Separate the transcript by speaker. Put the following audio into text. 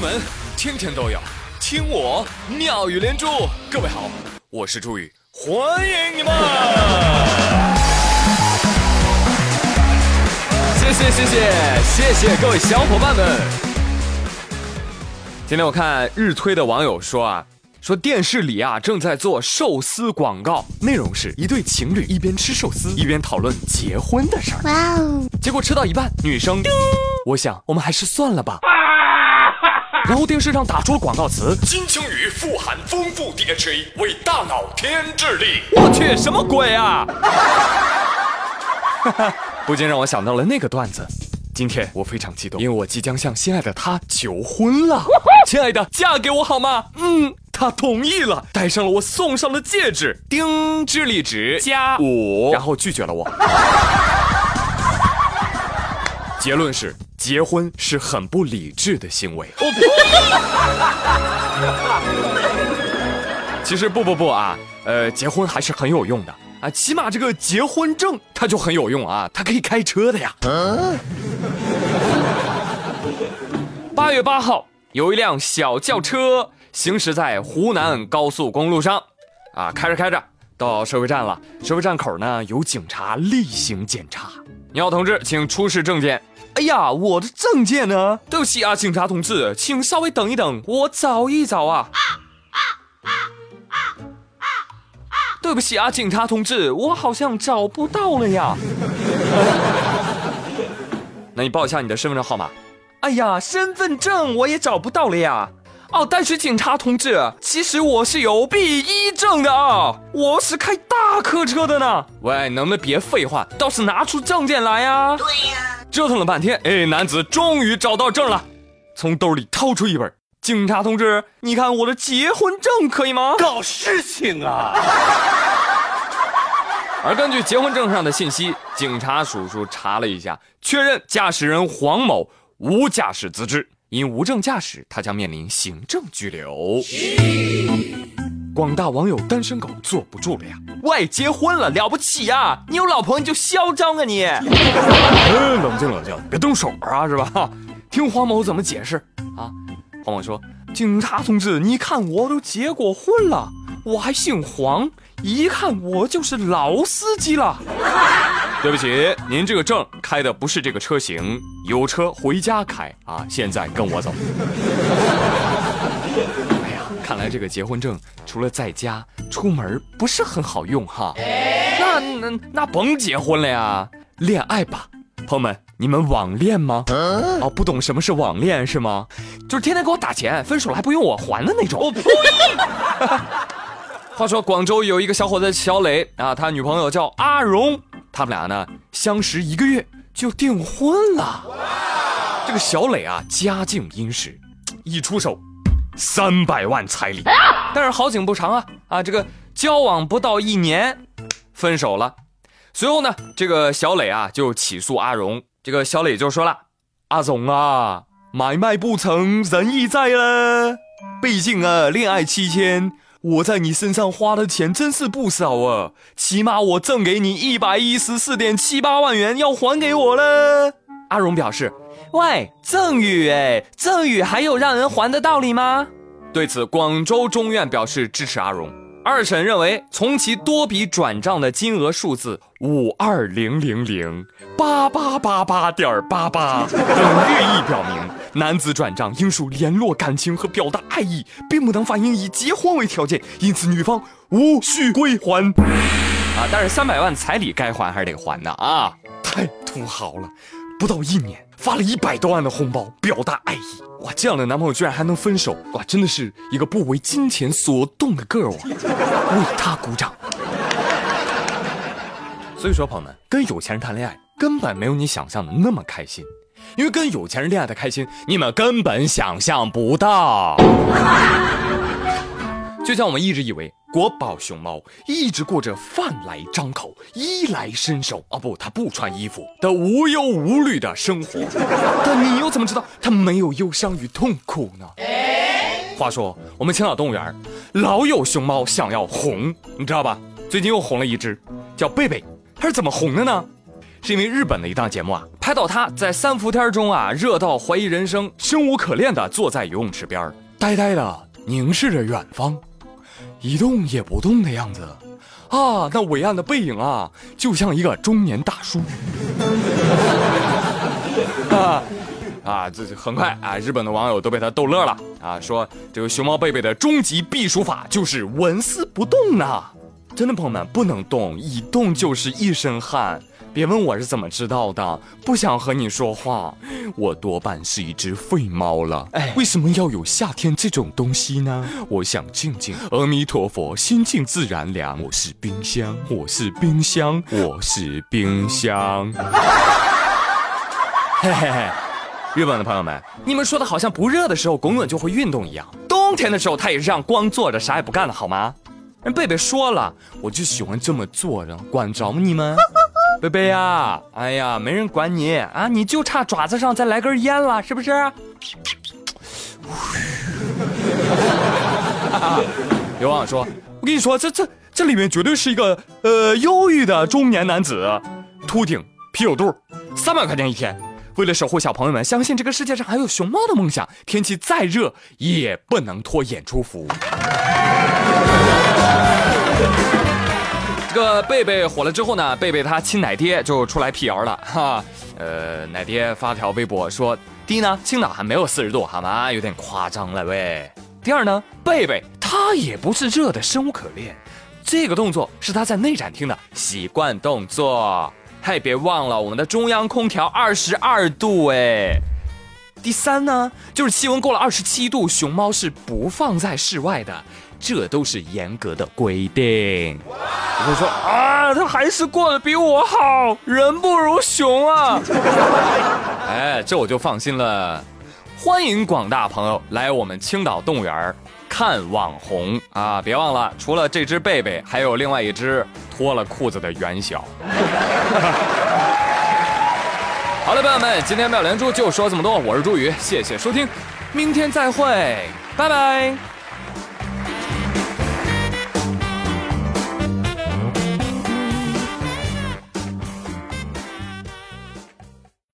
Speaker 1: 闻天天都有，听我妙语连珠。各位好，我是朱宇，欢迎你们！谢谢谢谢谢谢各位小伙伴们。今天我看日推的网友说啊，说电视里啊正在做寿司广告，内容是一对情侣一边吃寿司一边讨论结婚的事儿。哇哦！结果吃到一半，女生，我想我们还是算了吧。然后电视上打出了广告词：金枪鱼富含丰富 DHA，为大脑添智力。我去，什么鬼啊！不禁让我想到了那个段子。今天我非常激动，因为我即将向心爱的他求婚了。亲爱的，嫁给我好吗？嗯，他同意了，戴上了我送上的戒指。丁，智力值加五，然后拒绝了我。结论是。结婚是很不理智的行为。其实不不不啊，呃，结婚还是很有用的啊，起码这个结婚证它就很有用啊，它可以开车的呀。八月八号，有一辆小轿车行驶在湖南高速公路上，啊，开着开着到收费站了，收费站口呢有警察例行检查，你好，同志，请出示证件。哎呀，我的证件呢？对不起啊，警察同志，请稍微等一等，我找一找啊。对不起啊，警察同志，我好像找不到了呀。那你报一下你的身份证号码。哎呀，身份证我也找不到了呀。哦，但是警察同志，其实我是有 B 一证的啊，我是开大客车的呢。喂，能不能别废话，倒是拿出证件来呀？对呀。折腾了半天，哎，男子终于找到证了，从兜里掏出一本。警察同志，你看我的结婚证可以吗？
Speaker 2: 搞事情啊！
Speaker 1: 而根据结婚证上的信息，警察叔叔查了一下，确认驾驶人黄某无驾驶资质。因无证驾驶，他将面临行政拘留。广大网友单身狗坐不住了呀！喂，结婚了了不起呀？你有老婆你就嚣张啊你！冷静冷静，别动手啊，是吧？听黄某怎么解释啊？黄某说：“警察同志，你看我都结过婚了，我还姓黄，一看我就是老司机了。”对不起，您这个证开的不是这个车型，有车回家开啊！现在跟我走。看来这个结婚证除了在家出门不是很好用哈。那那那甭结婚了呀，恋爱吧，朋友们，你们网恋吗？哦，不懂什么是网恋是吗？就是天天给我打钱，分手了还不用我还的那种。话说广州有一个小伙子小磊啊，他女朋友叫阿荣。他们俩呢相识一个月就订婚了。这个小磊啊家境殷实，一出手三百万彩礼。但是好景不长啊啊，这个交往不到一年分手了。随后呢，这个小磊啊就起诉阿荣。这个小磊就说了：“阿荣啊，买卖不成仁义在了。毕竟啊，恋爱期间。”我在你身上花的钱真是不少啊，起码我赠给你一百一十四点七八万元，要还给我了。阿荣表示：“喂，赠与哎，赠与还有让人还的道理吗？”对此，广州中院表示支持阿荣。二审认为，从其多笔转账的金额数字五二零零零八八八八点八八等寓意表明，男子转账应属联络感情和表达爱意，并不能反映以结婚为条件，因此女方无需归还。啊，但是三百万彩礼该还还是得还的啊！太土豪了，不到一年。发了一百多万的红包表达爱意，哇！这样的男朋友居然还能分手，哇！真的是一个不为金钱所动的 girl 啊！为他鼓掌。所以说，朋友们，跟有钱人谈恋爱根本没有你想象的那么开心，因为跟有钱人恋爱的开心，你们根本想象不到。就像我们一直以为国宝熊猫一直过着饭来张口、衣来伸手啊不，它不穿衣服的无忧无虑的生活，但你又怎么知道它没有忧伤与痛苦呢？话说我们青岛动物园老有熊猫想要红，你知道吧？最近又红了一只，叫贝贝，它是怎么红的呢？是因为日本的一档节目啊，拍到它在三伏天中啊，热到怀疑人生、生无可恋的坐在游泳池边呆呆的凝视着远方，一动也不动的样子。啊，那伟岸的背影啊，就像一个中年大叔。啊啊，这很快啊，日本的网友都被他逗乐了啊，说这个熊猫贝贝的终极避暑法就是纹丝不动呢。真的，朋友们不能动，一动就是一身汗。别问我是怎么知道的，不想和你说话。我多半是一只废猫了。哎，为什么要有夏天这种东西呢？我想静静。阿弥陀佛，心静自然凉。我是冰箱，我是冰箱，我是冰箱。嘿 嘿嘿，日本的朋友们，你们说的好像不热的时候滚滚就会运动一样，冬天的时候他也是这样光坐着啥也不干的好吗？人贝贝说了，我就喜欢这么坐着，管着你们？贝贝呀，哎呀，没人管你啊，你就差爪子上再来根烟了，是不是？有网友说，我跟你说，这这这里面绝对是一个呃忧郁的中年男子，秃顶，啤酒肚，三百块钱一天，为了守护小朋友们，相信这个世界上还有熊猫的梦想，天气再热也不能脱演出服。这个贝贝火了之后呢，贝贝他亲奶爹就出来辟谣了哈。呃，奶爹发条微博说：第一呢，青岛还没有四十度，好吗？有点夸张了喂。第二呢，贝贝他也不是热的生无可恋，这个动作是他在内展厅的习惯动作。嘿，别忘了我们的中央空调二十二度哎。第三呢，就是气温过了二十七度，熊猫是不放在室外的。这都是严格的规定。我会说啊，他还是过得比我好，人不如熊啊！哎，这我就放心了。欢迎广大朋友来我们青岛动物园看网红啊！别忘了，除了这只贝贝，还有另外一只脱了裤子的袁小。好了，朋友们，今天妙连珠就说这么多，我是朱宇，谢谢收听，明天再会，拜拜。